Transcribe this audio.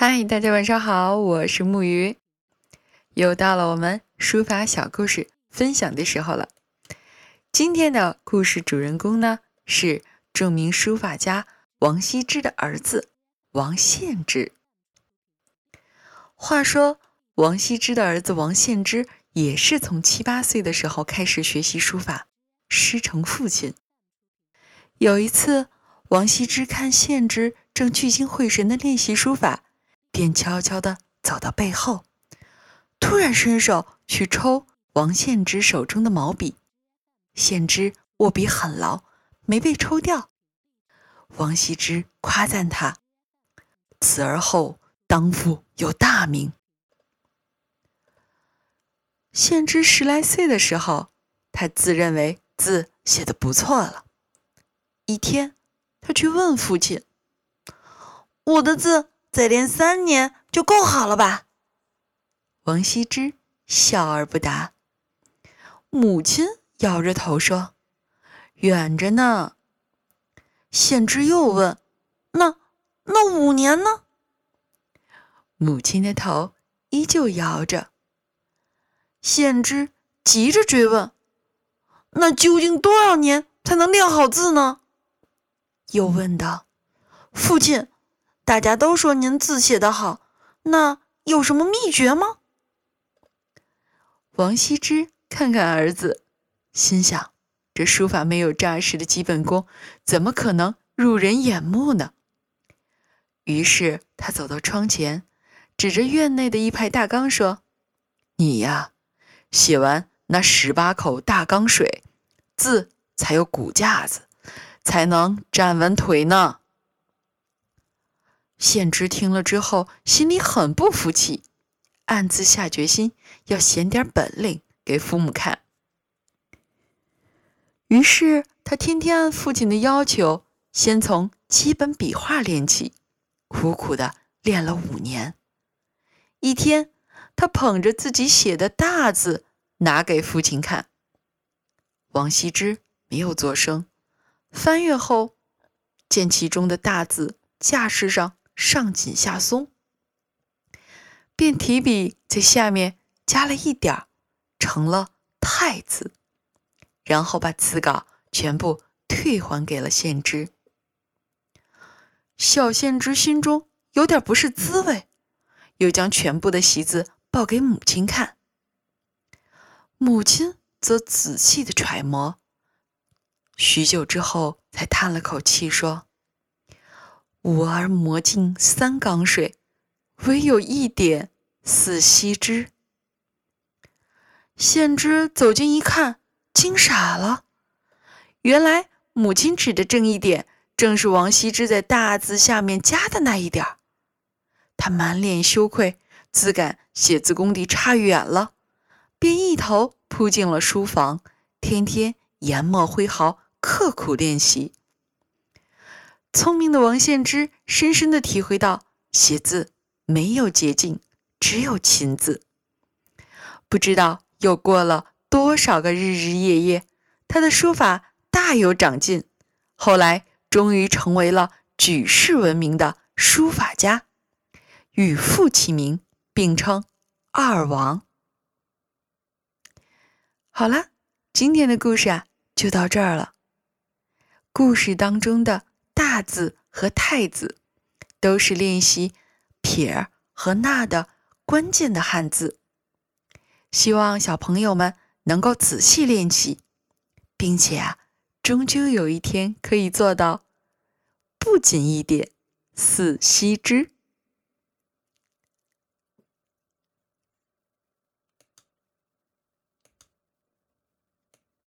嗨，大家晚上好，我是木鱼，又到了我们书法小故事分享的时候了。今天的故事主人公呢是著名书法家王羲之的儿子王献之。话说，王羲之的儿子王献之也是从七八岁的时候开始学习书法，师承父亲。有一次，王羲之看献之正聚精会神的练习书法。便悄悄地走到背后，突然伸手去抽王献之手中的毛笔，献之握笔很牢，没被抽掉。王羲之夸赞他：“此而后当复有大名。”献之十来岁的时候，他自认为字写的不错了。一天，他去问父亲：“我的字？”再练三年就够好了吧？王羲之笑而不答。母亲摇着头说：“远着呢。”献之又问：“那那五年呢？”母亲的头依旧摇着。献之急着追问：“那究竟多少年才能练好字呢？”又问道：“父亲。”大家都说您字写得好，那有什么秘诀吗？王羲之看看儿子，心想：这书法没有扎实的基本功，怎么可能入人眼目呢？于是他走到窗前，指着院内的一排大缸说：“你呀，写完那十八口大缸水，字才有骨架子，才能站稳腿呢。”献之听了之后，心里很不服气，暗自下决心要显点本领给父母看。于是他天天按父亲的要求，先从基本笔画练起，苦苦的练了五年。一天，他捧着自己写的大字拿给父亲看。王羲之没有作声，翻阅后，见其中的大字架势上。上紧下松，便提笔在下面加了一点儿，成了“太”字，然后把词稿全部退还给了县知。小县知心中有点不是滋味，又将全部的习字报给母亲看。母亲则仔细的揣摩，许久之后才叹了口气说。我儿磨尽三缸水，唯有一点似羲之。献之走近一看，惊傻了。原来母亲指的正一点，正是王羲之在大字下面加的那一点他满脸羞愧，自感写字功底差远了，便一头扑进了书房，天天研墨挥毫，刻苦练习。聪明的王献之深深的体会到，写字没有捷径，只有勤字。不知道又过了多少个日日夜夜，他的书法大有长进。后来，终于成为了举世闻名的书法家，与父齐名，并称二王。好了，今天的故事啊，就到这儿了。故事当中的。大字和太字都是练习撇和捺的关键的汉字，希望小朋友们能够仔细练习，并且啊，终究有一天可以做到不仅一点似羲之。